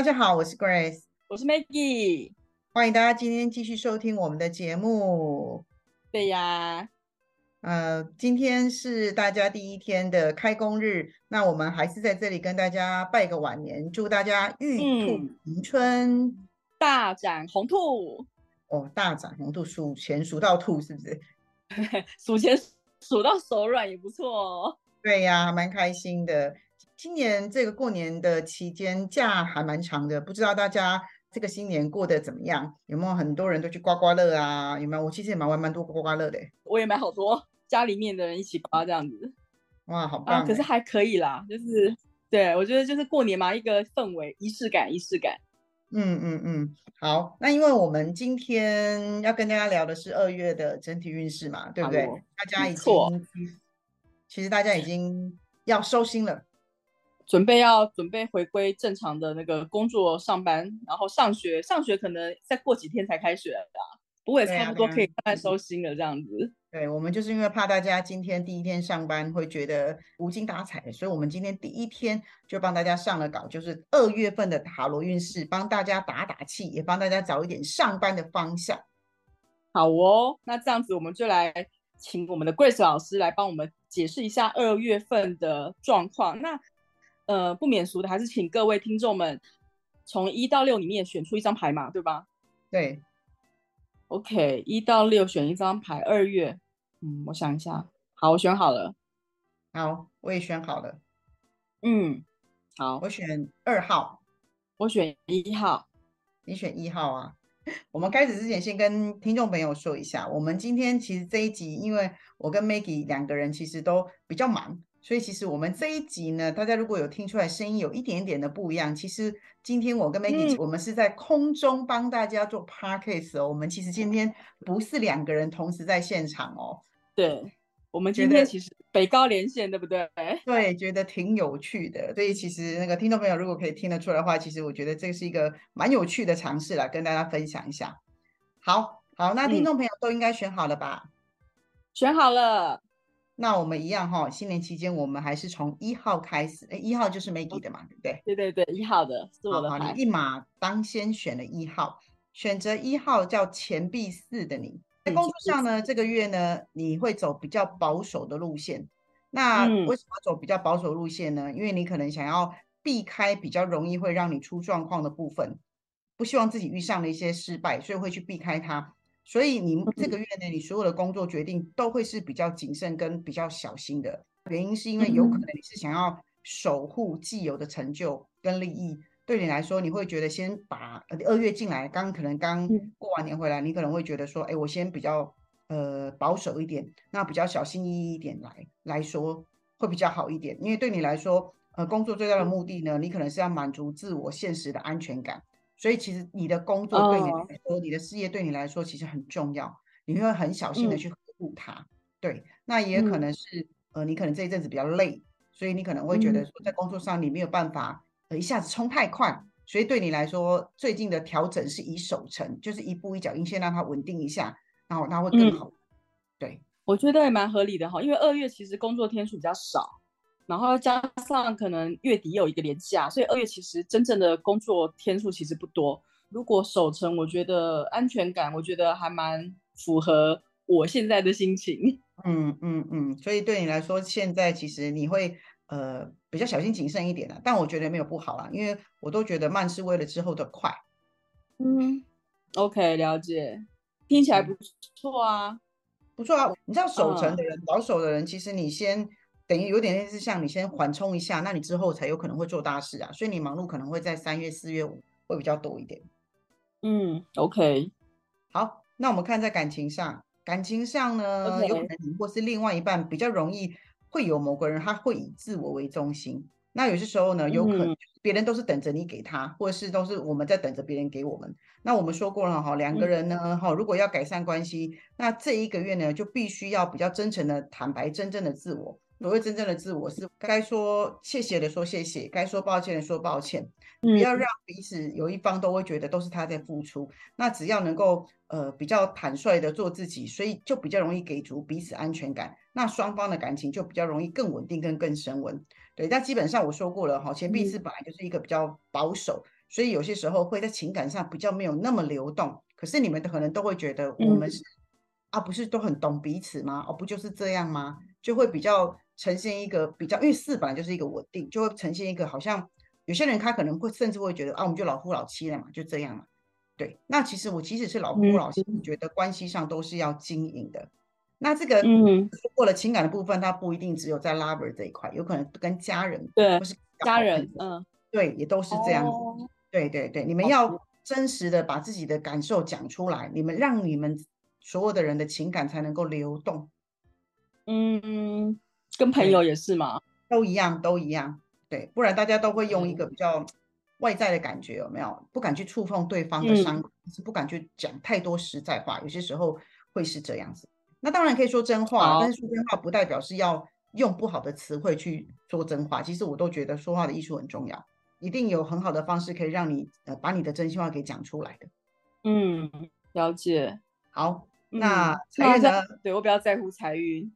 大家好，我是 Grace，我是 Maggie。欢迎大家今天继续收听我们的节目。对呀，呃，今天是大家第一天的开工日，那我们还是在这里跟大家拜个晚年，祝大家玉兔迎春，大展宏兔。哦，大展宏兔，数钱数到吐是不是？数钱数到手软也不错哦。对呀，蛮开心的。今年这个过年的期间假还蛮长的，不知道大家这个新年过得怎么样？有没有很多人都去刮刮乐啊？有没有？我其实也蛮玩蛮多刮刮乐的，我也买好多，家里面的人一起刮这样子。哇，好棒！可是还可以啦，就是对我觉得就是过年嘛，一个氛围，仪式感，仪式感。嗯嗯嗯，好，那因为我们今天要跟大家聊的是二月的整体运势嘛，对不对？大家已经，其实大家已经要收心了。准备要准备回归正常的那个工作上班，然后上学，上学可能再过几天才开学吧，不过也差不多可以快收心了这样子。对，我们就是因为怕大家今天第一天上班会觉得无精打采，所以我们今天第一天就帮大家上了稿，就是二月份的塔罗运势，帮大家打打气，也帮大家找一点上班的方向。好哦，那这样子我们就来请我们的 Grace 老师来帮我们解释一下二月份的状况。那呃，不免俗的，还是请各位听众们从一到六里面选出一张牌嘛，对吧？对。OK，一到六选一张牌。二月，嗯，我想一下。好，我选好了。好，我也选好了。嗯，好，我选二号。我选一号。你选一号啊？我们开始之前，先跟听众朋友说一下，我们今天其实这一集，因为我跟 Maggie 两个人其实都比较忙。所以其实我们这一集呢，大家如果有听出来声音有一点点的不一样，其实今天我跟 Maggie 我们是在空中帮大家做 podcast 哦。我们其实今天不是两个人同时在现场哦。对，我们今天其实北高连线，对不对？对，觉得挺有趣的。所以其实那个听众朋友如果可以听得出来的话，其实我觉得这是一个蛮有趣的尝试啦跟大家分享一下。好好，那听众朋友都应该选好了吧？选好了。那我们一样哈，新年期间我们还是从一号开始，哎，一号就是 Maggie 的嘛，对不对？对对对，一号的是我的牌。你一马当先选了一号，选择一号叫钱币四的你，在工作上呢，这个月呢，你会走比较保守的路线。那为什么走比较保守路线呢？因为你可能想要避开比较容易会让你出状况的部分，不希望自己遇上了一些失败，所以会去避开它。所以你这个月呢，你所有的工作决定都会是比较谨慎跟比较小心的。原因是因为有可能你是想要守护既有的成就跟利益，对你来说，你会觉得先把二月进来，刚可能刚过完年回来，你可能会觉得说，哎，我先比较呃保守一点，那比较小心翼翼一点来来说会比较好一点。因为对你来说，呃，工作最大的目的呢，你可能是要满足自我现实的安全感。所以其实你的工作对你来说，你的事业对你来说其实很重要，你会很小心的去呵护它。对，那也可能是呃，你可能这一阵子比较累，所以你可能会觉得说在工作上你没有办法呃一下子冲太快，所以对你来说最近的调整是以守成，就是一步一脚印，先让它稳定一下，然后它会更好。对，我觉得也蛮合理的哈，因为二月其实工作天数比较少。然后加上可能月底有一个年假，所以二月其实真正的工作天数其实不多。如果守成，我觉得安全感，我觉得还蛮符合我现在的心情。嗯嗯嗯，所以对你来说，现在其实你会呃比较小心谨慎一点的，但我觉得没有不好啦，因为我都觉得慢是为了之后的快。嗯，OK，了解，听起来不错啊，不错啊。你知道守成的人、保守的人，其实你先。等于有点类似像你先缓冲一下，那你之后才有可能会做大事啊。所以你忙碌可能会在三月、四月、五会比较多一点。嗯，OK，好，那我们看在感情上，感情上呢，有可能你或是另外一半比较容易会有某个人他会以自我为中心，那有些时候呢，有可能别人都是等着你给他，或者是都是我们在等着别人给我们。那我们说过了哈，两个人呢哈，如果要改善关系，那这一个月呢，就必须要比较真诚的坦白真正的自我。所谓真正的自我是该说谢谢的说谢谢，该说抱歉的说抱歉，不要让彼此有一方都会觉得都是他在付出。那只要能够呃比较坦率的做自己，所以就比较容易给足彼此安全感。那双方的感情就比较容易更稳定跟更升温。对，但基本上我说过了哈，钱币是本来就是一个比较保守，所以有些时候会在情感上比较没有那么流动。可是你们可能都会觉得我们是啊，不是都很懂彼此吗？哦，不就是这样吗？就会比较。呈现一个比较，因为四本来就是一个稳定，就会呈现一个好像有些人他可能会甚至会觉得啊，我们就老夫老妻了嘛，就这样嘛。对，那其实我即使是老夫老妻，我觉得关系上都是要经营的。那这个嗯，过了情感的部分，它不一定只有在 lover 这一块，有可能跟家人对，或是家人，嗯，对，也都是这样子。对对对，你们要真实的把自己的感受讲出来，你们让你们所有的人的情感才能够流动。嗯。跟朋友也是吗？都一样，都一样。对，不然大家都会用一个比较外在的感觉，有没有？不敢去触碰对方的伤口，是不敢去讲太多实在话。有些时候会是这样子。那当然可以说真话，但是说真话不代表是要用不好的词汇去说真话。其实我都觉得说话的艺术很重要，一定有很好的方式可以让你呃把你的真心话给讲出来的。嗯，了解。好，那财运呢？对我比较在乎财运。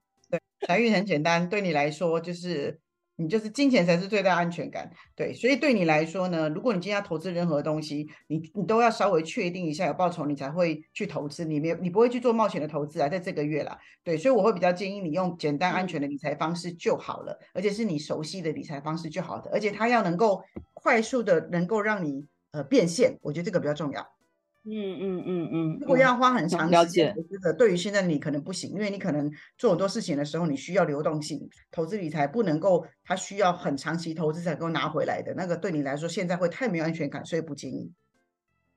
财运很简单，对你来说就是你就是金钱才是最大安全感。对，所以对你来说呢，如果你今天要投资任何东西，你你都要稍微确定一下有报酬，你才会去投资。你没你不会去做冒险的投资啊，在这个月啦。对，所以我会比较建议你用简单安全的理财方式就好了，而且是你熟悉的理财方式就好的，而且它要能够快速的能够让你呃变现，我觉得这个比较重要。嗯嗯嗯嗯，如果要花很长时间，我觉得对于现在你可能不行，因为你可能做很多事情的时候，你需要流动性，投资理财不能够，它需要很长期投资才能够拿回来的，那个对你来说现在会太没有安全感，所以不建议。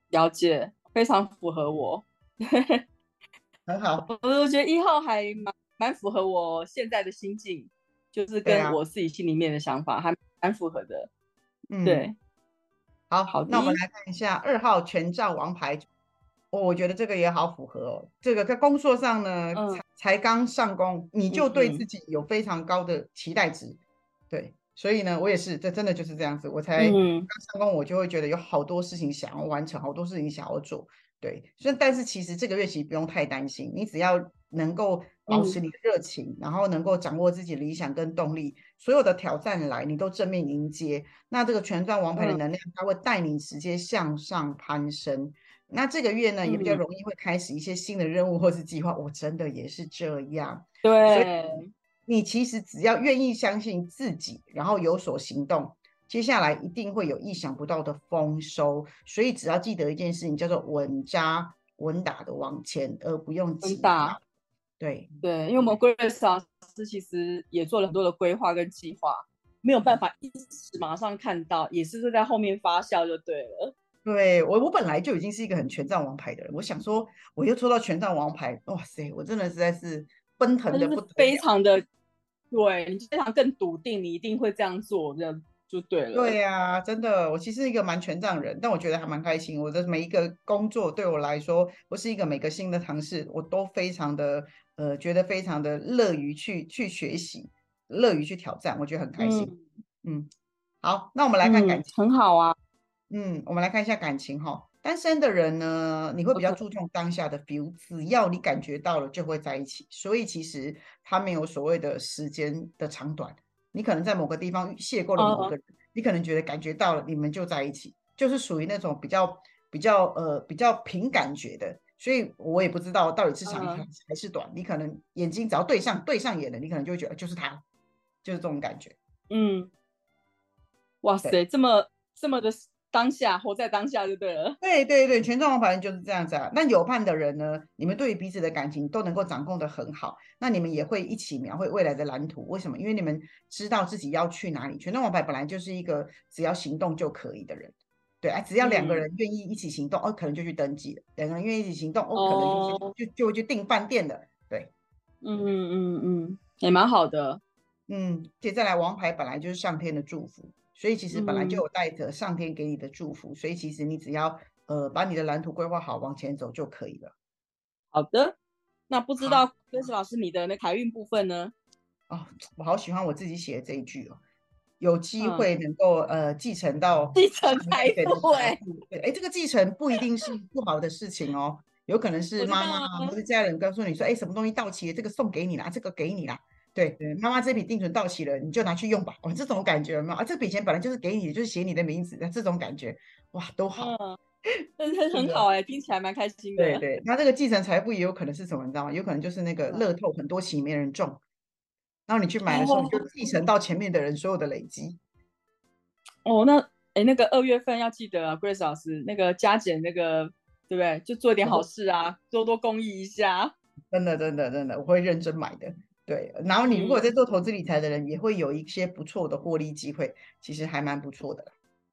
了解，非常符合我，很好。我我觉得一号还蛮蛮符合我现在的心境，就是跟我自己心里面的想法还蛮符合的。嗯，对。好好，那我们来看一下二号权杖王牌，我我觉得这个也好符合哦。这个在工作上呢，才才刚上工，你就对自己有非常高的期待值，对，所以呢，我也是，这真的就是这样子。我才刚上工，我就会觉得有好多事情想要完成，好多事情想要做，对。所以，但是其实这个月其实不用太担心，你只要能够保持你的热情，然后能够掌握自己理想跟动力。所有的挑战来，你都正面迎接。那这个权杖王牌的能量，它会带你直接向上攀升。那这个月呢，也比较容易会开始一些新的任务或是计划。我真的也是这样。对，你其实只要愿意相信自己，然后有所行动，接下来一定会有意想不到的丰收。所以只要记得一件事情，叫做稳扎稳打的往前，而不用急。对对，因为我们 Grace 老师其实也做了很多的规划跟计划，没有办法一时马上看到，也是在后面发酵就对了。对我，我本来就已经是一个很权杖王牌的人，我想说，我又抽到权杖王牌，哇塞，我真的实在是奔腾的不非常的，对你非常更笃定，你一定会这样做，这样。就对了，对呀，真的，我其实一个蛮权杖人，但我觉得还蛮开心。我的每一个工作对我来说，我是一个每个新的尝试，我都非常的呃，觉得非常的乐于去去学习，乐于去挑战，我觉得很开心。嗯，好，那我们来看感情，很好啊。嗯，我们来看一下感情哈。单身的人呢，你会比较注重当下的 feel，只要你感觉到了就会在一起，所以其实他没有所谓的时间的长短。你可能在某个地方邂逅了某个人，你可能觉得感觉到了，你们就在一起，就是属于那种比较比较呃比较凭感觉的，所以我也不知道到底是长还是短。你可能眼睛只要对上对上眼了，你可能就会觉得就是他，就是这种感觉。嗯，哇塞，这么这么的。当下活在当下就对了。对对对，权杖王牌就是这样子啊。那有伴的人呢，你们对于彼此的感情都能够掌控的很好，那你们也会一起描绘未来的蓝图。为什么？因为你们知道自己要去哪里。权杖王牌本来就是一个只要行动就可以的人，对啊，只要两个人愿意一起行动，哦，可能就去登记了；两个人愿意一起行动，哦，可能就就就会去订饭店的。对，嗯嗯嗯嗯，也蛮好的。嗯，接下来王牌本来就是上天的祝福，所以其实本来就有带着上天给你的祝福，所以其实你只要呃把你的蓝图规划好，往前走就可以了。好的，那不知道歌词老师你的那财运部分呢？哦，我好喜欢我自己写的这一句哦，有机会能够呃继承到继承财富，哎，哎，这个继承不一定是不好的事情哦，有可能是妈妈或者家人告诉你说，哎，什么东西到期了，这个送给你啦，这个给你啦。对对，妈妈这笔定存到期了，你就拿去用吧。哦，这种感觉嘛，啊，这笔钱本来就是给你的，就是写你的名字的这种感觉，哇，都好，嗯，很很好哎，听起来蛮开心的。对对，那这个继承财富也有可能是什么，你知道吗？有可能就是那个乐透很多期没人中，然后你去买的时候，你就继承到前面的人所有的累积。哦，那哎，那个二月份要记得啊，Grace 老师，那个加减那个，对不对？就做一点好事啊，多多公益一下。真的真的真的，我会认真买的。对，然后你如果在做投资理财的人，也会有一些不错的获利机会，其实还蛮不错的。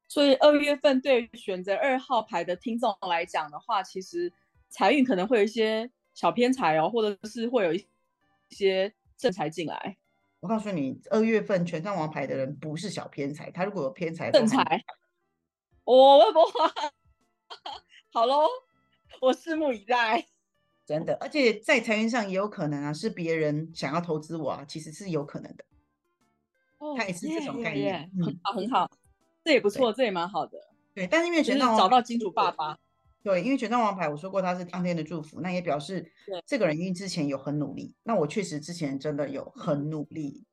所以二月份对选择二号牌的听众来讲的话，其实财运可能会有一些小偏财哦，或者是会有一些正财进来。我告诉你，二月份全上王牌的人不是小偏财，他如果有偏财，正财。我不 好喽，我拭目以待。真的，而且在财运上也有可能啊，是别人想要投资我啊，其实是有可能的。哦，他也是这种概念，很好很好，这也不错，这也蛮好的。对，但是因为权杖找到金主爸爸，对，因为权杖王牌，我说过他是当天的祝福，那也表示这个人因为之前有很努力，那我确实之前真的有很努力，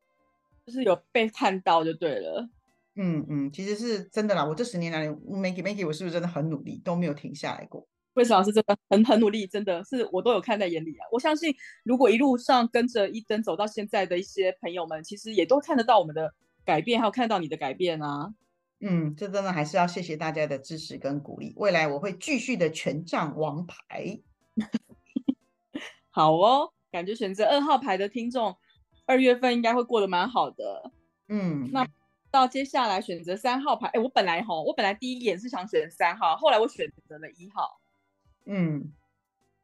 就是有被看到就对了。嗯嗯，其实是真的啦，我这十年来，Maggie Maggie，我是不是真的很努力，都没有停下来过？惠子老师真的很很努力，真的是我都有看在眼里啊！我相信，如果一路上跟着一灯走到现在的一些朋友们，其实也都看得到我们的改变，还有看到你的改变啊！嗯，这真的还是要谢谢大家的支持跟鼓励。未来我会继续的权杖王牌。好哦，感觉选择二号牌的听众，二月份应该会过得蛮好的。嗯，那到接下来选择三号牌，哎，我本来哈，我本来第一眼是想选三号，后来我选择了一号。嗯，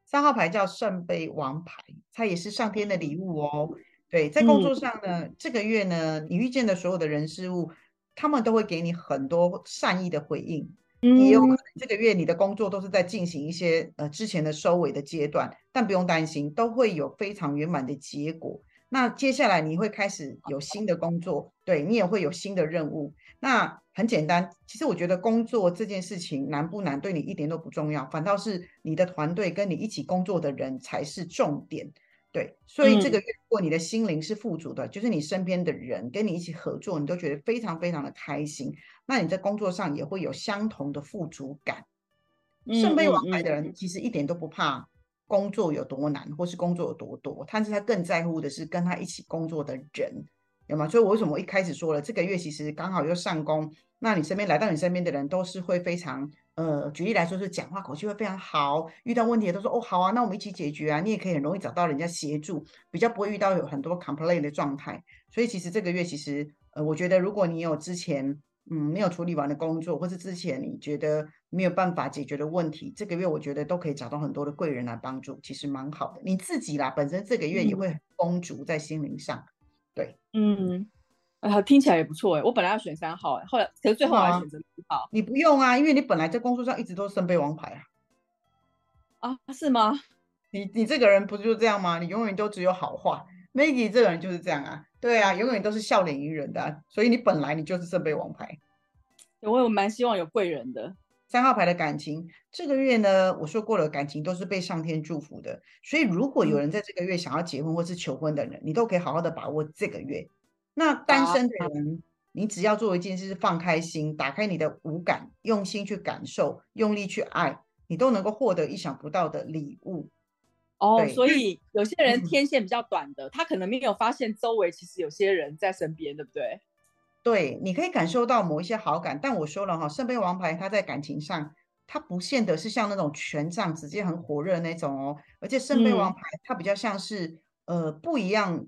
三号牌叫圣杯王牌，它也是上天的礼物哦。对，在工作上呢，这个月呢，你遇见的所有的人事物，他们都会给你很多善意的回应。也有可能这个月你的工作都是在进行一些呃之前的收尾的阶段，但不用担心，都会有非常圆满的结果。那接下来你会开始有新的工作，对你也会有新的任务。那很简单，其实我觉得工作这件事情难不难，对你一点都不重要，反倒是你的团队跟你一起工作的人才是重点。对，所以这个月如果你的心灵是富足的，就是你身边的人跟你一起合作，你都觉得非常非常的开心，那你在工作上也会有相同的富足感。圣杯王牌的人其实一点都不怕。工作有多难，或是工作有多多，但是他更在乎的是跟他一起工作的人，有吗？所以，我为什么一开始说了，这个月其实刚好又上工，那你身边来到你身边的人都是会非常，呃，举例来说是讲话口气会非常好，遇到问题都说哦好啊，那我们一起解决啊，你也可以很容易找到人家协助，比较不会遇到有很多 complain 的状态。所以，其实这个月其实，呃，我觉得如果你有之前。嗯，没有处理完的工作，或是之前你觉得没有办法解决的问题，这个月我觉得都可以找到很多的贵人来帮助，其实蛮好的。你自己啦，本身这个月也会丰足在心灵上，对，嗯，啊，听起来也不错哎。我本来要选三号哎，后来可是最后还选择一号。你不用啊，因为你本来在工作上一直都是圣杯王牌啊。啊，是吗？你你这个人不就这样吗？你永远都只有好话。Maggie 这个人就是这样啊。对啊，永远都是笑脸迎人的，所以你本来你就是圣杯王牌。我有蛮希望有贵人的三号牌的感情，这个月呢，我说过了，感情都是被上天祝福的。所以如果有人在这个月想要结婚或是求婚的人，你都可以好好的把握这个月。那单身的人，你只要做一件事，是放开心，打开你的五感，用心去感受，用力去爱，你都能够获得意想不到的礼物。哦，所以有些人天线比较短的，他可能没有发现周围其实有些人在身边，对不对？对，你可以感受到某一些好感，但我说了哈，圣杯王牌他在感情上，他不见得是像那种权杖直接很火热那种哦，而且圣杯王牌他比较像是呃不一样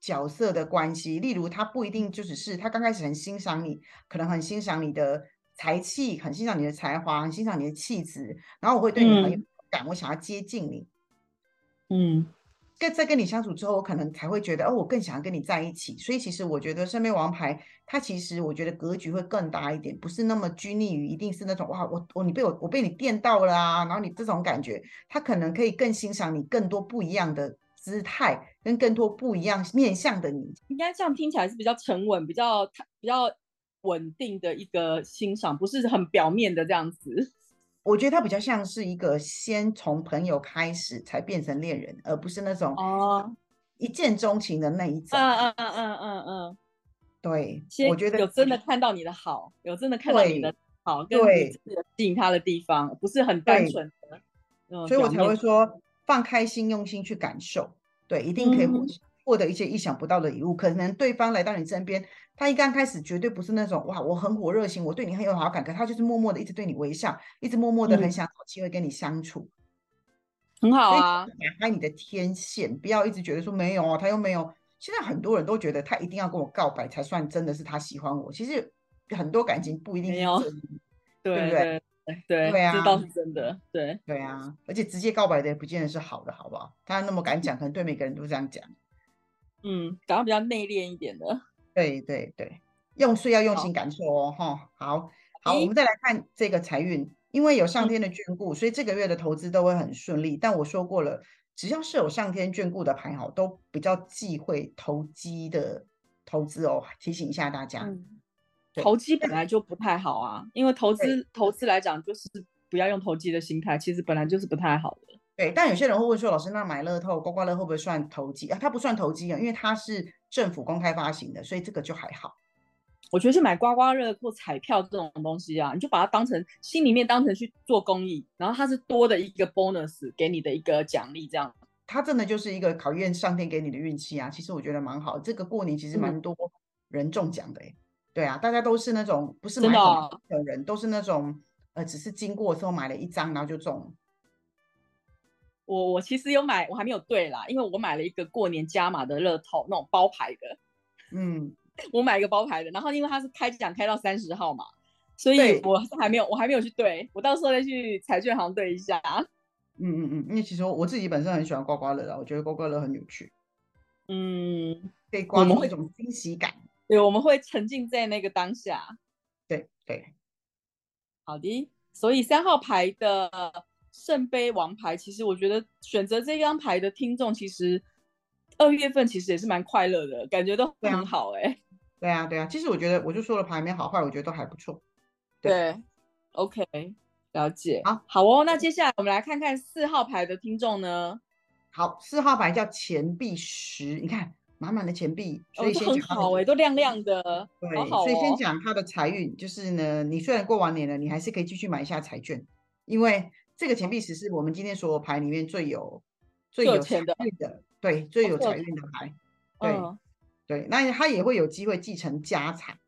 角色的关系，例如他不一定就只是他刚开始很欣赏你，可能很欣赏你的才气，很欣赏你的才华，很欣赏你的气质，然后我会对你很有感，我想要接近你。嗯，跟在跟你相处之后，我可能才会觉得，哦，我更想要跟你在一起。所以其实我觉得身边王牌，他其实我觉得格局会更大一点，不是那么拘泥于一定是那种哇，我我你被我我被你电到了啊，然后你这种感觉，他可能可以更欣赏你更多不一样的姿态，跟更多不一样面向的你。应该这样听起来是比较沉稳、比较比较稳定的一个欣赏，不是很表面的这样子。我觉得他比较像是一个先从朋友开始才变成恋人，而不是那种哦一见钟情的那一种。嗯嗯嗯嗯嗯嗯，对，我觉得有真的看到你的好，有真的看到你的好，跟你吸引他的地方，不是很单纯的。嗯，所以我才会说放开心，用心去感受，对，一定可以获获得一些意想不到的礼物。可能对方来到你身边。他一刚开始绝对不是那种哇，我很火热型，我对你很有好感，可他就是默默的一直对你微笑，一直默默的很想找机会跟你相处，很好啊。打开你的天线，不要一直觉得说没有哦，他又没有。现在很多人都觉得他一定要跟我告白才算真的是他喜欢我，其实很多感情不一定是这对不对？对对啊，这倒是真的。对对啊，而且直接告白的也不见得是好的，好不好？他那么敢讲，可能对每个人都这样讲。嗯，讲到比较内敛一点的。对对对，用是要用心感受哦，哈，好好，我们再来看这个财运，因为有上天的眷顾，所以这个月的投资都会很顺利。但我说过了，只要是有上天眷顾的牌，好，都比较忌讳投机的投资哦，提醒一下大家。投机本来就不太好啊，因为投资投资来讲，就是不要用投机的心态，其实本来就是不太好的。对，但有些人会问说，老师，那买乐透、刮刮乐会不会算投机啊？它不算投机啊，因为它是政府公开发行的，所以这个就还好。我觉得是买刮刮乐或彩票这种东西啊，你就把它当成心里面当成去做公益，然后它是多的一个 bonus 给你的一个奖励，这样。它真的就是一个考验上天给你的运气啊。其实我觉得蛮好，这个过年其实蛮多人中奖的哎。对啊，大家都是那种不是买的人，都是那种呃，只是经过之后买了一张，然后就中。我我其实有买，我还没有对啦，因为我买了一个过年加码的乐透，那种包牌的。嗯，我买一个包牌的，然后因为它是开奖开到三十号嘛，所以我还没有，我还没有去对，我到时候再去彩券行对一下。嗯嗯嗯，因为其实我自己本身很喜欢刮刮乐的，我觉得刮刮乐很有趣。嗯，被刮出一种惊喜感。对，我们会沉浸在那个当下。对对，好的，所以三号牌的。圣杯王牌，其实我觉得选择这张牌的听众，其实二月份其实也是蛮快乐的，感觉都很好哎。对啊，对啊，其实我觉得，我就说了牌面好坏，我觉得都还不错。对，OK，了解。好，好哦。那接下来我们来看看四号牌的听众呢。好，四号牌叫钱币十，你看满满的钱币，所以先很好哎，都亮亮的。对，所以先讲他的财运，就是呢，你虽然过完年了，你还是可以继续买一下彩券，因为。这个钱币石是我们今天所有牌里面最有最有财运的，对，最有财运的牌，对对，那他也会有机会继承家产，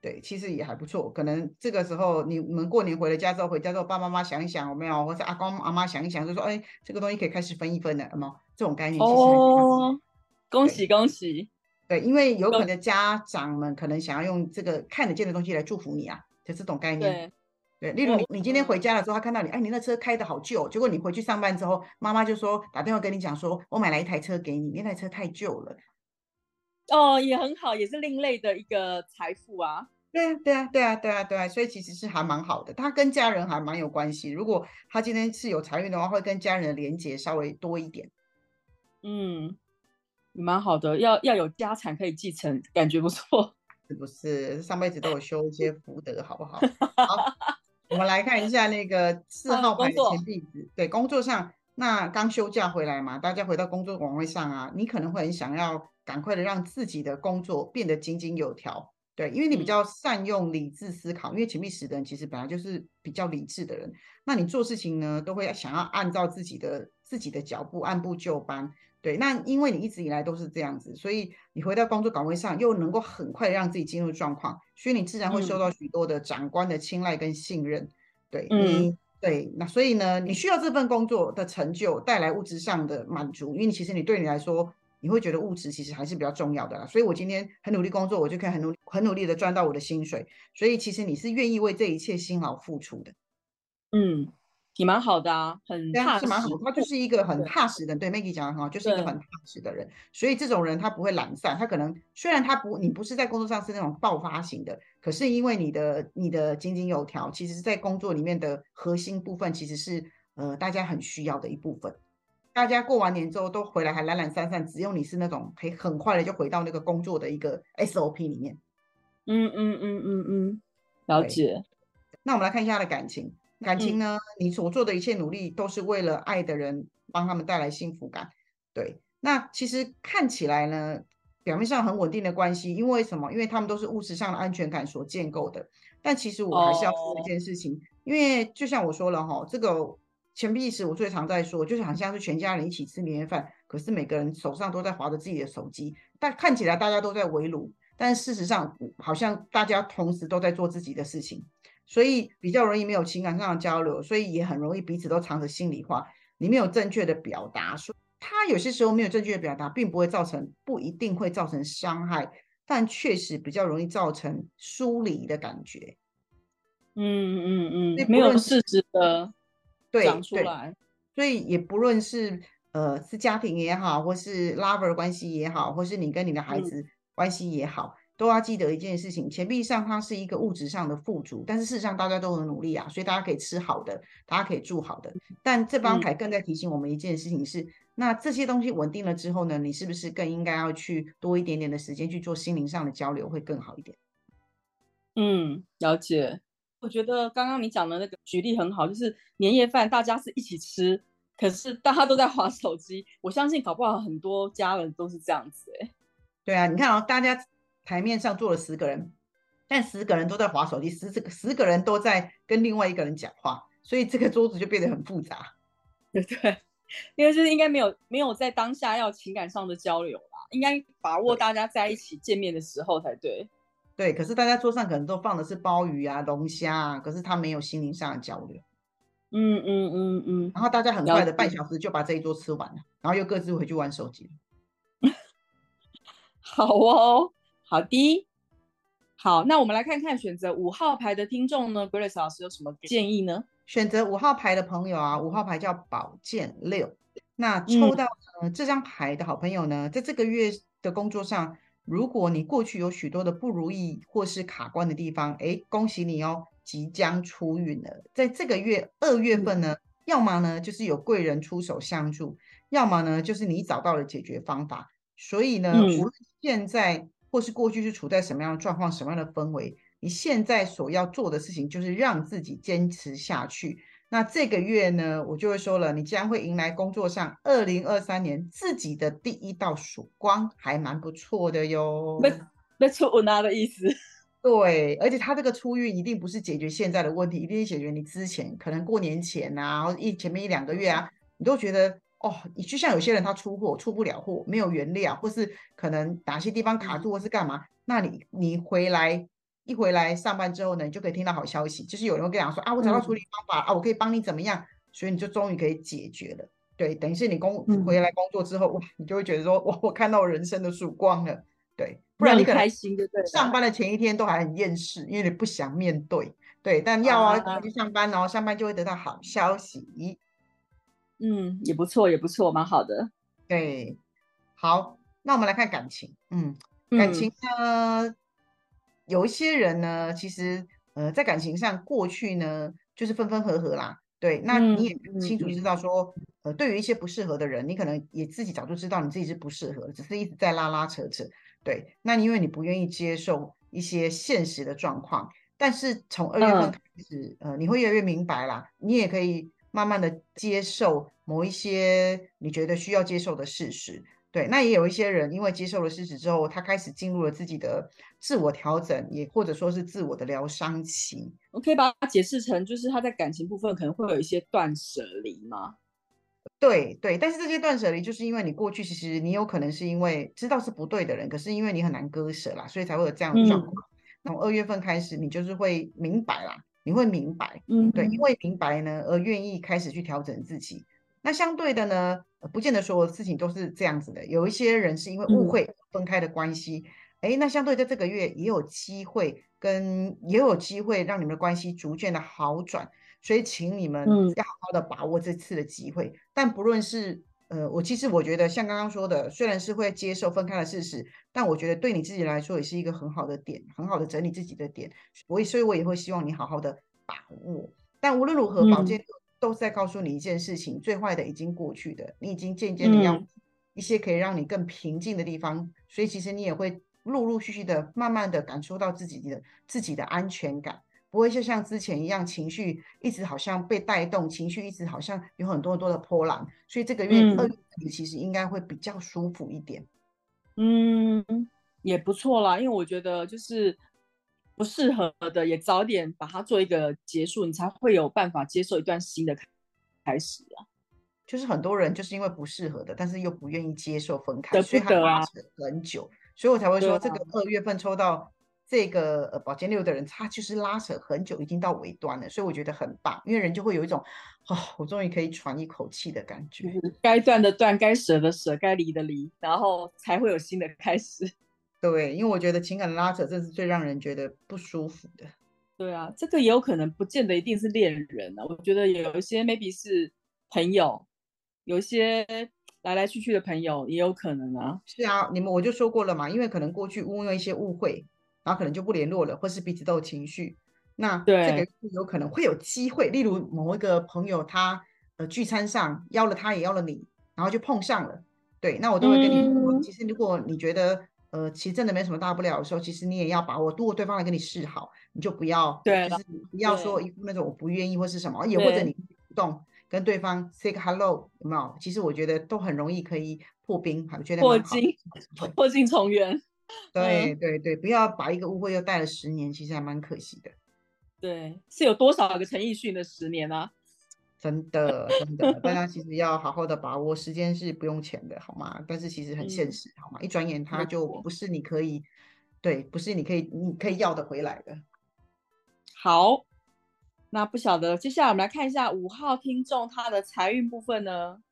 对，其实也还不错。可能这个时候你们过年回了家之后，回家之后爸爸妈妈想一想有没有，或者阿公阿妈想一想，就说哎，这个东西可以开始分一分了，有没有这种概念？哦，恭喜恭喜！对，因为有可能家长们可能想要用这个看得见的东西来祝福你啊，就这种概念。对，例如你你今天回家的时候，他看到你，哎，你那车开的好旧。结果你回去上班之后，妈妈就说打电话跟你讲说，我买了一台车给你，那台车太旧了。哦，也很好，也是另类的一个财富啊。对啊，对啊，对啊，对啊，对啊，所以其实是还蛮好的。他跟家人还蛮有关系。如果他今天是有财运的话，会跟家人的连接稍微多一点。嗯，蛮好的，要要有家产可以继承，感觉不错。是不是上辈子都有修一些福德，好不好？好。我们来看一下那个四号牌的钱币子，对，工作上那刚休假回来嘛，大家回到工作岗位上啊，你可能会很想要赶快的让自己的工作变得井井有条，对，因为你比较善用理智思考，因为钱币十的人其实本来就是比较理智的人，那你做事情呢都会想要按照自己的自己的脚步按部就班。对，那因为你一直以来都是这样子，所以你回到工作岗位上又能够很快让自己进入状况，所以你自然会受到许多的长官的青睐跟信任。对，嗯，对，那所以呢，你需要这份工作的成就带来物质上的满足，因为其实你对你来说，你会觉得物质其实还是比较重要的啦。所以我今天很努力工作，我就可以很努很努力的赚到我的薪水，所以其实你是愿意为这一切辛劳付出的。嗯，挺蛮好的啊，很踏实，蛮好。他就是一个很踏实的，对 Maggie 讲的很好，就是一个很踏实的人。所以这种人他不会懒散，他可能虽然他不，你不是在工作上是那种爆发型的，可是因为你的你的井井有条，其实是在工作里面的核心部分，其实是呃大家很需要的一部分。大家过完年之后都回来还懒懒散散，只有你是那种可以很快的就回到那个工作的一个 SOP 里面。嗯嗯嗯嗯嗯，了解。那我们来看一下他的感情。感情呢，你所做的一切努力都是为了爱的人，帮他们带来幸福感。对，那其实看起来呢，表面上很稳定的关系，因为什么？因为他们都是物质上的安全感所建构的。但其实我还是要说一件事情，因为就像我说了哈，这个。钱币时，我最常在说，就是好像是全家人一起吃年夜饭，可是每个人手上都在划着自己的手机，但看起来大家都在围炉，但事实上好像大家同时都在做自己的事情，所以比较容易没有情感上的交流，所以也很容易彼此都藏着心里话，你没有正确的表达，说他有些时候没有正确的表达，并不会造成，不一定会造成伤害，但确实比较容易造成疏离的感觉。嗯嗯嗯，没有事实的。对对，所以也不论是呃是家庭也好，或是 lover 关系也好，或是你跟你的孩子关系也好，都要记得一件事情：钱币上它是一个物质上的富足，但是事实上大家都很努力啊，所以大家可以吃好的，大家可以住好的。但这帮牌更在提醒我们一件事情是：那这些东西稳定了之后呢，你是不是更应该要去多一点点的时间去做心灵上的交流，会更好一点？嗯，了解。我觉得刚刚你讲的那个举例很好，就是年夜饭大家是一起吃，可是大家都在划手机。我相信搞不好很多家人都是这样子哎。对啊，你看哦，大家台面上坐了十个人，但十个人都在划手机，十这个十个人都在跟另外一个人讲话，所以这个桌子就变得很复杂。对对，因为就是应该没有没有在当下要情感上的交流啦，应该把握大家在一起见面的时候才对。对，可是大家桌上可能都放的是鲍鱼啊、龙虾啊，可是他没有心灵上的交流。嗯嗯嗯嗯。然后大家很快的半小时就把这一桌吃完了，然后又各自回去玩手机。好哦，好的，好，那我们来看看选择五号牌的听众呢，Grace 老师有什么建议呢？选择五号牌的朋友啊，五号牌叫宝剑六，那抽到呃这张牌的好朋友呢，在这个月的工作上。如果你过去有许多的不如意或是卡关的地方，哎，恭喜你哦，即将出运了。在这个月二月份呢，要么呢就是有贵人出手相助，要么呢就是你找到了解决方法。所以呢，无论现在或是过去是处在什么样的状况、什么样的氛围，你现在所要做的事情就是让自己坚持下去。那这个月呢，我就会说了，你将会迎来工作上二零二三年自己的第一道曙光，还蛮不错的哟。没没出我拿的意思。对，而且他这个出运一定不是解决现在的问题，一定是解决你之前可能过年前啊，或一前面一两个月啊，你都觉得哦，你就像有些人他出货出不了货，没有原料，或是可能哪些地方卡住或是干嘛，那你你回来。一回来上班之后呢，你就可以听到好消息，就是有人会跟你讲说啊，我找到处理方法啊，我可以帮你怎么样，所以你就终于可以解决了。对，等于是你工回来工作之后，哇，你就会觉得说，哇，我看到人生的曙光了。对，不然你可能上班的前一天都还很厌世，因为你不想面对。对，但要啊，去上班哦，上班就会得到好消息。嗯，也不错，也不错，蛮好的。对，好，那我们来看感情。嗯，感情呢？有一些人呢，其实呃，在感情上过去呢，就是分分合合啦。对，那你也清楚知道说，呃，对于一些不适合的人，你可能也自己早就知道你自己是不适合，只是一直在拉拉扯扯。对，那因为你不愿意接受一些现实的状况，但是从二月份开始，呃，你会越来越明白啦，你也可以慢慢的接受某一些你觉得需要接受的事实。对，那也有一些人，因为接受了事实之后，他开始进入了自己的自我调整，也或者说是自我的疗伤期。我可以把它解释成，就是他在感情部分可能会有一些断舍离吗？对对，但是这些断舍离，就是因为你过去其实你有可能是因为知道是不对的人，可是因为你很难割舍啦，所以才会有这样的状况。从二月份开始，你就是会明白啦，你会明白，嗯，对，因为明白呢而愿意开始去调整自己。那相对的呢，不见得所有事情都是这样子的。有一些人是因为误会分开的关系，哎，那相对在这个月也有机会跟也有机会让你们的关系逐渐的好转。所以，请你们要好好的把握这次的机会。但不论是呃，我其实我觉得像刚刚说的，虽然是会接受分开的事实，但我觉得对你自己来说也是一个很好的点，很好的整理自己的点。我所以，我也会希望你好好的把握。但无论如何，保健都在告诉你一件事情：最坏的已经过去的，你已经渐渐的要一些可以让你更平静的地方。所以，其实你也会陆陆续续的、慢慢的感受到自己的自己的安全感。不会就像之前一样，情绪一直好像被带动，情绪一直好像有很多很多的波澜，所以这个月二月底其实应该会比较舒服一点。嗯，也不错啦，因为我觉得就是不适合的也早点把它做一个结束，你才会有办法接受一段新的开始啊。就是很多人就是因为不适合的，但是又不愿意接受分开，所以他拉扯很久，所以我才会说这个二月份抽到。这个呃宝剑六的人，他就是拉扯很久，已经到尾端了，所以我觉得很棒，因为人就会有一种，哦，我终于可以喘一口气的感觉。该断的断，该舍的舍，该离的离，然后才会有新的开始。对，因为我觉得情感的拉扯，这是最让人觉得不舒服的。对啊，这个也有可能不见得一定是恋人啊，我觉得有一些 maybe 是朋友，有一些来来去去的朋友也有可能啊。是啊，你们我就说过了嘛，因为可能过去因为一些误会。然后可能就不联络了，或是彼此都有情绪，那这个有可能会有机会。例如某一个朋友，他呃聚餐上邀了他，也邀了你，然后就碰上了。对，那我都会跟你说，其实如果你觉得呃其实真的没什么大不了的时候，其实你也要把握，如果对方来跟你示好，你就不要，对，就是不要说一副那种我不愿意或是什么，也或者你主动跟对方 say hello，有没有？其实我觉得都很容易可以破冰，我觉得破镜破镜重圆。对对对，不要把一个误会又带了十年，其实还蛮可惜的。对，是有多少个陈奕迅的十年啊？真的真的，大家其实要好好的把握，时间是不用钱的，好吗？但是其实很现实，好吗？一转眼它就不是你可以，对，不是你可以你可以要的回来的。好，那不晓得接下来我们来看一下五号听众他的财运部分呢？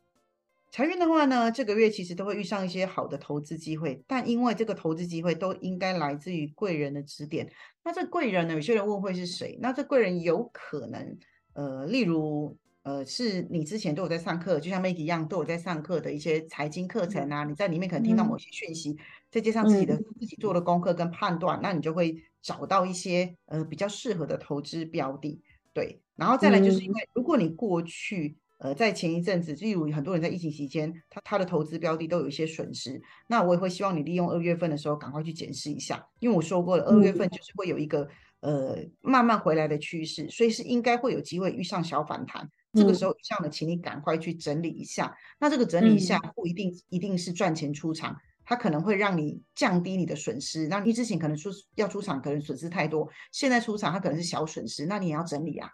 财运的话呢，这个月其实都会遇上一些好的投资机会，但因为这个投资机会都应该来自于贵人的指点。那这贵人呢，有些人问会是谁？那这贵人有可能，呃，例如，呃，是你之前都有在上课，就像 Maggie 一样，都有在上课的一些财经课程啊，你在里面可能听到某些讯息，再加上自己的自己做的功课跟判断，那你就会找到一些呃比较适合的投资标的。对，然后再来就是因为如果你过去。呃，在前一阵子，例如很多人在疫情期间，他他的投资标的都有一些损失，那我也会希望你利用二月份的时候赶快去检视一下，因为我说过了，二月份就是会有一个呃慢慢回来的趋势，所以是应该会有机会遇上小反弹，这个时候以上的，请你赶快去整理一下。那这个整理一下不一定一定是赚钱出场，它可能会让你降低你的损失。那你之前可能出要出场，可能损失太多，现在出场它可能是小损失，那你也要整理啊。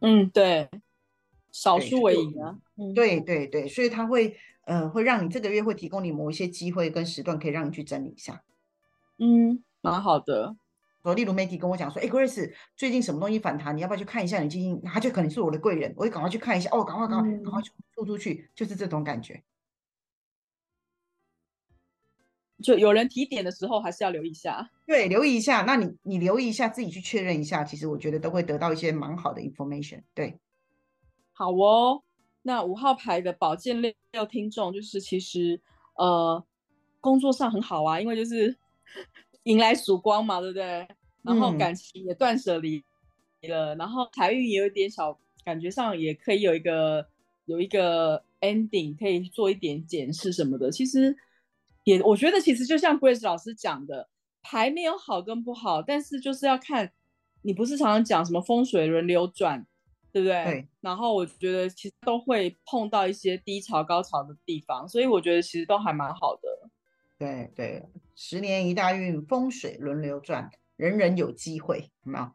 嗯，对。少数为赢啊，对对对，所以他会呃会让你这个月会提供你某一些机会跟时段，可以让你去整理一下。嗯，蛮好的。我例如 Maggie 跟我讲说，哎，Grace 最近什么东西反弹，你要不要去看一下？你基金，他就可能是我的贵人，我会赶快去看一下。哦，赶快赶快赶快出出去，就是这种感觉。就有人提点的时候，还是要留意一下。对，留意一下。那你你留意一下，自己去确认一下，其实我觉得都会得到一些蛮好的 information。对。好哦，那五号牌的保健六六听众就是其实呃工作上很好啊，因为就是迎来曙光嘛，对不对？然后感情也断舍离了，然后财运也有点小，感觉上也可以有一个有一个 ending，可以做一点检视什么的。其实也我觉得其实就像 Grace 老师讲的，牌没有好跟不好，但是就是要看你不是常常讲什么风水轮流转。对不对？对。然后我觉得其实都会碰到一些低潮、高潮的地方，所以我觉得其实都还蛮好的。对对，十年一大运，风水轮流转，人人有机会？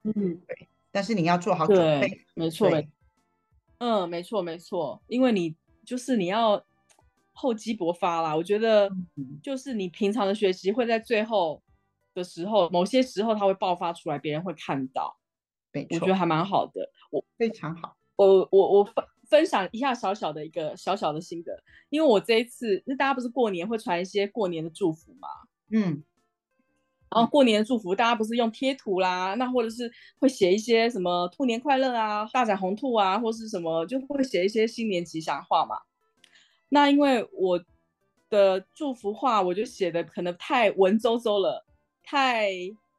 嗯，对。但是你要做好准备，没错。嗯，没错没错，因为你就是你要厚积薄发啦。我觉得就是你平常的学习会在最后的时候，某些时候它会爆发出来，别人会看到。我觉得还蛮好的，我非常好。我我我分分享一下小小的一个小小的心得，因为我这一次，那大家不是过年会传一些过年的祝福嘛？嗯，然后过年的祝福，大家不是用贴图啦，那或者是会写一些什么兔年快乐啊、大展宏兔啊，或是什么，就会写一些新年吉祥话嘛。那因为我的祝福话，我就写的可能太文绉绉了，太，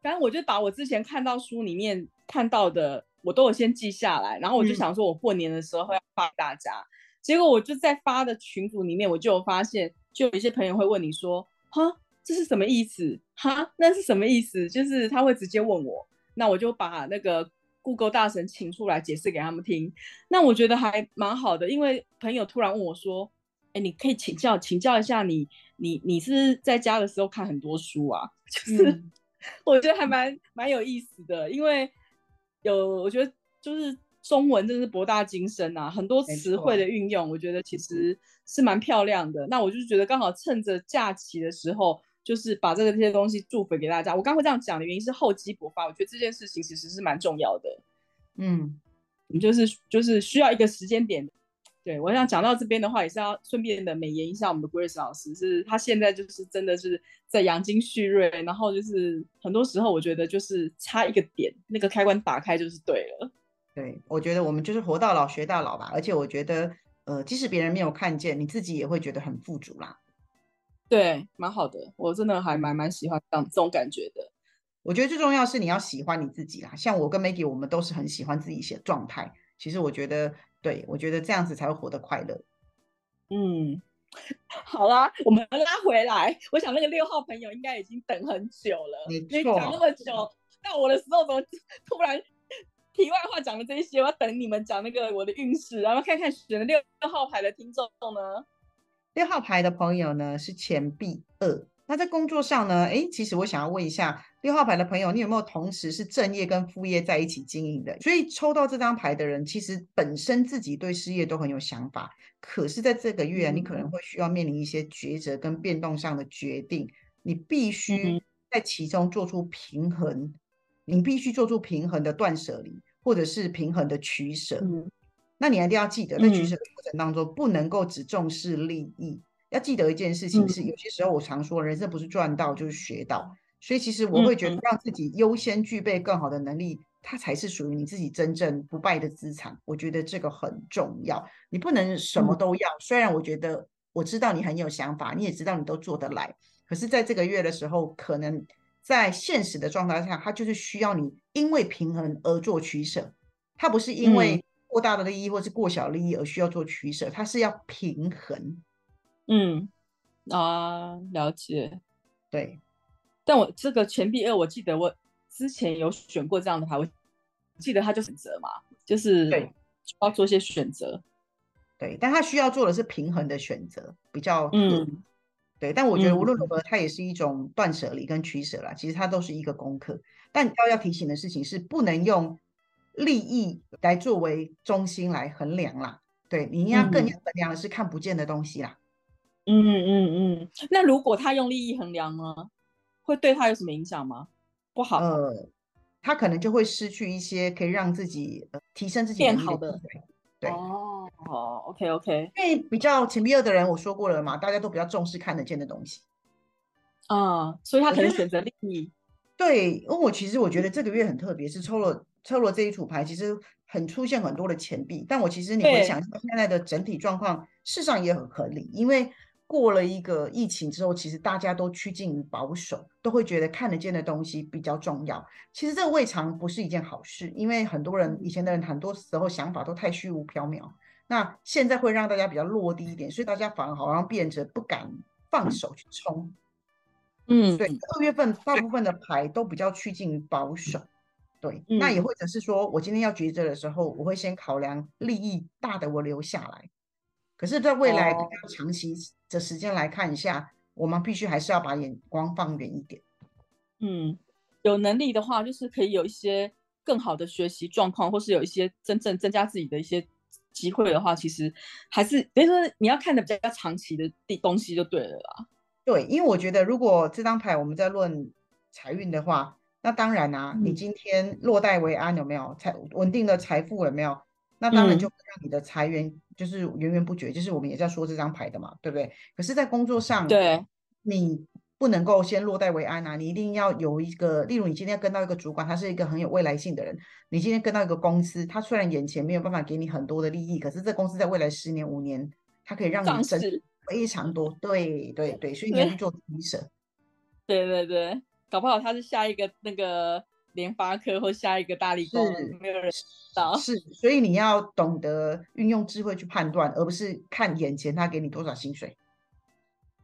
反正我就把我之前看到书里面看到的，我都有先记下来，然后我就想说，我过年的时候要发大家。结果我就在发的群组里面，我就有发现，就有一些朋友会问你说，哈。这是什么意思？哈，那是什么意思？就是他会直接问我，那我就把那个 Google 大神请出来解释给他们听。那我觉得还蛮好的，因为朋友突然问我说：“哎，你可以请教请教一下你，你你是在家的时候看很多书啊？” 就是我觉得还蛮蛮有意思的，因为有我觉得就是中文真是博大精深啊，很多词汇的运用，我觉得其实是蛮漂亮的。那我就觉得刚好趁着假期的时候。就是把这个这些东西祝福给大家。我刚会这样讲的原因是厚积薄发，我觉得这件事情其实是蛮重要的。嗯，你就是就是需要一个时间点。对我想讲到这边的话，也是要顺便的美言一下我们的 Grace 老师，是他现在就是真的是在养精蓄锐，然后就是很多时候我觉得就是差一个点，那个开关打开就是对了。对，我觉得我们就是活到老学到老吧。而且我觉得，呃，即使别人没有看见，你自己也会觉得很富足啦。对，蛮好的，我真的还蛮蛮喜欢这样这种感觉的。我觉得最重要是你要喜欢你自己啦。像我跟 Maggie，我们都是很喜欢自己写状态。其实我觉得，对我觉得这样子才会活得快乐。嗯，好啦，我们拉回来。我想那个六号朋友应该已经等很久了，没错，讲那么久，到我的时候怎么突然题外话讲了这些？我要等你们讲那个我的运势，然后看看选了六六号牌的听众呢。六号牌的朋友呢是钱币二，那在工作上呢，哎，其实我想要问一下六号牌的朋友，你有没有同时是正业跟副业在一起经营的？所以抽到这张牌的人，其实本身自己对事业都很有想法，可是在这个月，你可能会需要面临一些抉择跟变动上的决定，你必须在其中做出平衡，你必须做出平衡的断舍离，或者是平衡的取舍。那你一定要记得，在取舍的过程当中，不能够只重视利益。要记得一件事情是，有些时候我常说，人生不是赚到就是学到。所以其实我会觉得，让自己优先具备更好的能力，它才是属于你自己真正不败的资产。我觉得这个很重要。你不能什么都要。虽然我觉得我知道你很有想法，你也知道你都做得来，可是在这个月的时候，可能在现实的状态下，它就是需要你因为平衡而做取舍。它不是因为。过大的利益或是过小利益而需要做取舍，它是要平衡。嗯啊，了解。对，但我这个钱币二，我记得我之前有选过这样的牌，我记得他就选择嘛，就是对，要做一些选择。对，但他需要做的是平衡的选择，比较嗯，对。但我觉得无论如何，它也是一种断舍离跟取舍啦。其实它都是一个功课。但要要提醒的事情是，不能用。利益来作为中心来衡量啦，对，你应该更要衡量的是看不见的东西啦。嗯嗯嗯嗯。那如果他用利益衡量呢，会对他有什么影响吗？不好。呃，他可能就会失去一些可以让自己呃提升自己变好的。对。哦哦，OK OK。因为比较钱币二的人，我说过了嘛，大家都比较重视看得见的东西。啊，所以他可能选择利益。对，因为我其实我觉得这个月很特别，是抽了。抽了这一组牌，其实很出现很多的钱币，但我其实你回想现在的整体状况，事实上也很合理。因为过了一个疫情之后，其实大家都趋近于保守，都会觉得看得见的东西比较重要。其实这未尝不是一件好事，因为很多人以前的人很多时候想法都太虚无缥缈，那现在会让大家比较落地一点，所以大家反而好像变着不敢放手去冲。嗯，对，二月份大部分的牌都比较趋近于保守。对，那也或者是说，我今天要抉择的时候，我会先考量利益大的，我留下来。可是，在未来比较长期的时间来看一下，我们必须还是要把眼光放远一点。嗯，有能力的话，就是可以有一些更好的学习状况，或是有一些真正增加自己的一些机会的话，其实还是等于说你要看的比较长期的地东西就对了啦。对，因为我觉得如果这张牌我们在论财运的话。那当然啊，你今天落袋为安有没有财稳定的财富有没有？那当然就会让你的财源就是源源不绝，就是我们也在说这张牌的嘛，对不对？可是，在工作上，对，你不能够先落袋为安啊！你一定要有一个，例如你今天要跟到一个主管，他是一个很有未来性的人。你今天跟到一个公司，他虽然眼前没有办法给你很多的利益，可是这公司在未来十年、五年，它可以让你挣非常多。对对对，所以你要去做取舍。对对对，搞不好他是下一个那个联发科或下一个大力光，没有人知道。是，所以你要懂得运用智慧去判断，而不是看眼前他给你多少薪水。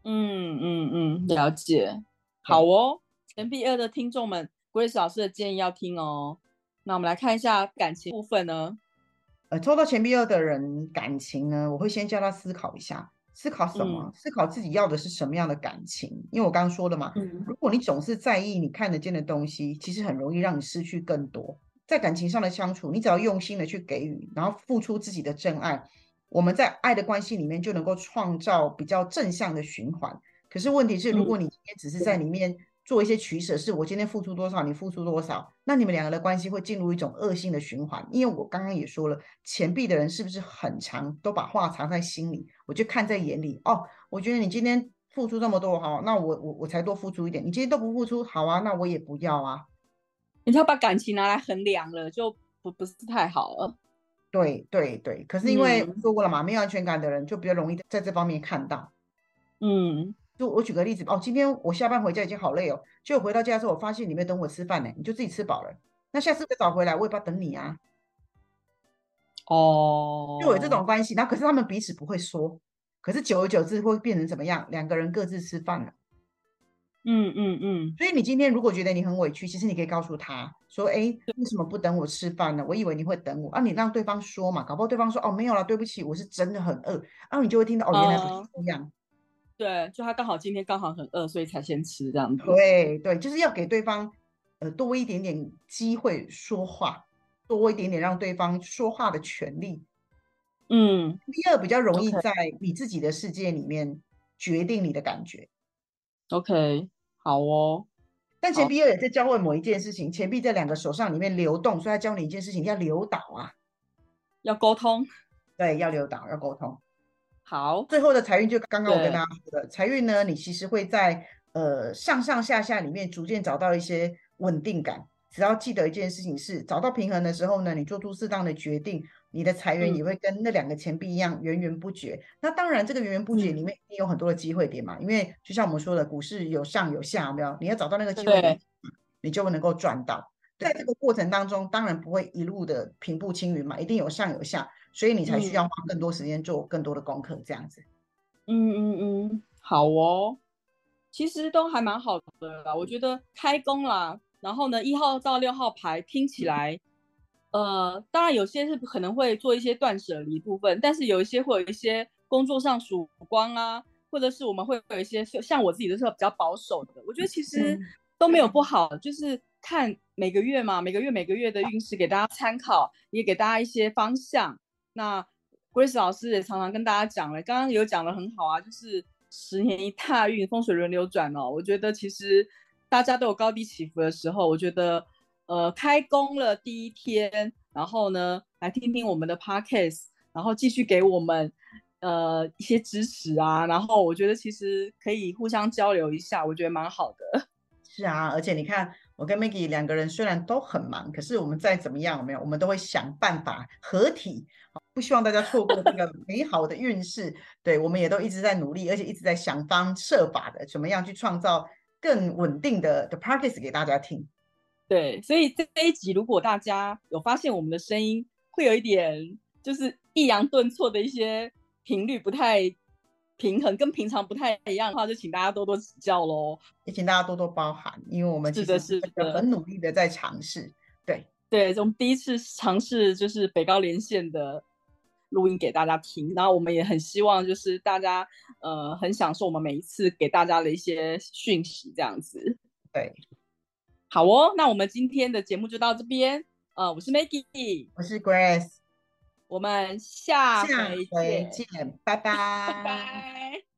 嗯嗯嗯，了解。好哦，前 B 二的听众们，Grace 老师的建议要听哦。那我们来看一下感情部分呢。呃，抽到前 B 二的人感情呢，我会先叫他思考一下，思考什么？思考自己要的是什么样的感情？因为我刚刚说的嘛，如果你总是在意你看得见的东西，其实很容易让你失去更多。在感情上的相处，你只要用心的去给予，然后付出自己的真爱。我们在爱的关系里面就能够创造比较正向的循环。可是问题是，如果你今天只是在里面做一些取舍，是我今天付出多少，你付出多少，那你们两个的关系会进入一种恶性的循环。因为我刚刚也说了，钱币的人是不是很长都把话藏在心里，我就看在眼里。哦，我觉得你今天付出这么多，好，那我我我才多付出一点。你今天都不付出，好啊，那我也不要啊。你要把感情拿来衡量了，就不不是太好了。对对对，可是因为说过了嘛，没有安全感的人就比较容易在这方面看到。嗯，就我举个例子哦，今天我下班回家已经好累哦，就回到家之后，我发现你没等我吃饭呢，你就自己吃饱了。那下次再早回来，我也不要等你啊。哦，就有这种关系，那可是他们彼此不会说，可是久而久之会变成怎么样？两个人各自吃饭了。嗯嗯嗯，所以你今天如果觉得你很委屈，其实你可以告诉他说：“哎，为什么不等我吃饭呢？我以为你会等我啊！”你让对方说嘛，搞不好对方说：“哦，没有了，对不起，我是真的很饿。”然后你就会听到：“哦，原来不是这样。”对，就他刚好今天刚好很饿，所以才先吃这样子。对对，就是要给对方呃多一点点机会说话，多一点点让对方说话的权利。嗯，第二比较容易在你自己的世界里面决定你的感觉。OK。好哦，但钱币二也在教会某一件事情，钱币在两个手上里面流动，所以他教你一件事情，要留导啊，要沟通，对，要留导，要沟通。好，最后的财运就刚刚我跟大家说的，财运呢，你其实会在呃上上下下里面逐渐找到一些稳定感。只要记得一件事情是，找到平衡的时候呢，你做出适当的决定。你的财源也会跟那两个钱币一样源源不绝。那当然，这个源源不绝里面一定有很多的机会点嘛。因为就像我们说的，股市有上有下，没有？你要找到那个机会点，你就能够赚到。在这个过程当中，当然不会一路的平步青云嘛，一定有上有下，所以你才需要花更多时间做更多的功课，这样子。嗯嗯嗯，好哦。其实都还蛮好的啦，我觉得开工啦，然后呢，一号到六号牌听起来。呃，当然有些是可能会做一些断舍离部分，但是有一些会有一些工作上曙光啊，或者是我们会有一些像我自己的是比较保守的，我觉得其实都没有不好，就是看每个月嘛，每个月每个月的运势给大家参考，也给大家一些方向。那 Grace 老师也常常跟大家讲了，刚刚有讲的很好啊，就是十年一踏运，风水轮流转哦。我觉得其实大家都有高低起伏的时候，我觉得。呃，开工了第一天，然后呢，来听听我们的 podcast，然后继续给我们呃一些支持啊，然后我觉得其实可以互相交流一下，我觉得蛮好的。是啊，而且你看，我跟 Maggie 两个人虽然都很忙，可是我们再怎么样，没有，我们都会想办法合体，不希望大家错过这个美好的运势。对，我们也都一直在努力，而且一直在想方设法的，怎么样去创造更稳定的的 practice 给大家听。对，所以这一集，如果大家有发现我们的声音会有一点就是抑扬顿挫的一些频率不太平衡，跟平常不太一样的话，就请大家多多指教喽，也请大家多多包涵，因为我们是的是很努力的在尝试。对对，从第一次尝试就是北高连线的录音给大家听，然后我们也很希望就是大家呃很享受我们每一次给大家的一些讯息，这样子。对。好哦，那我们今天的节目就到这边。呃，我是 Maggie，我是 Grace，我们下回见，拜拜，拜拜。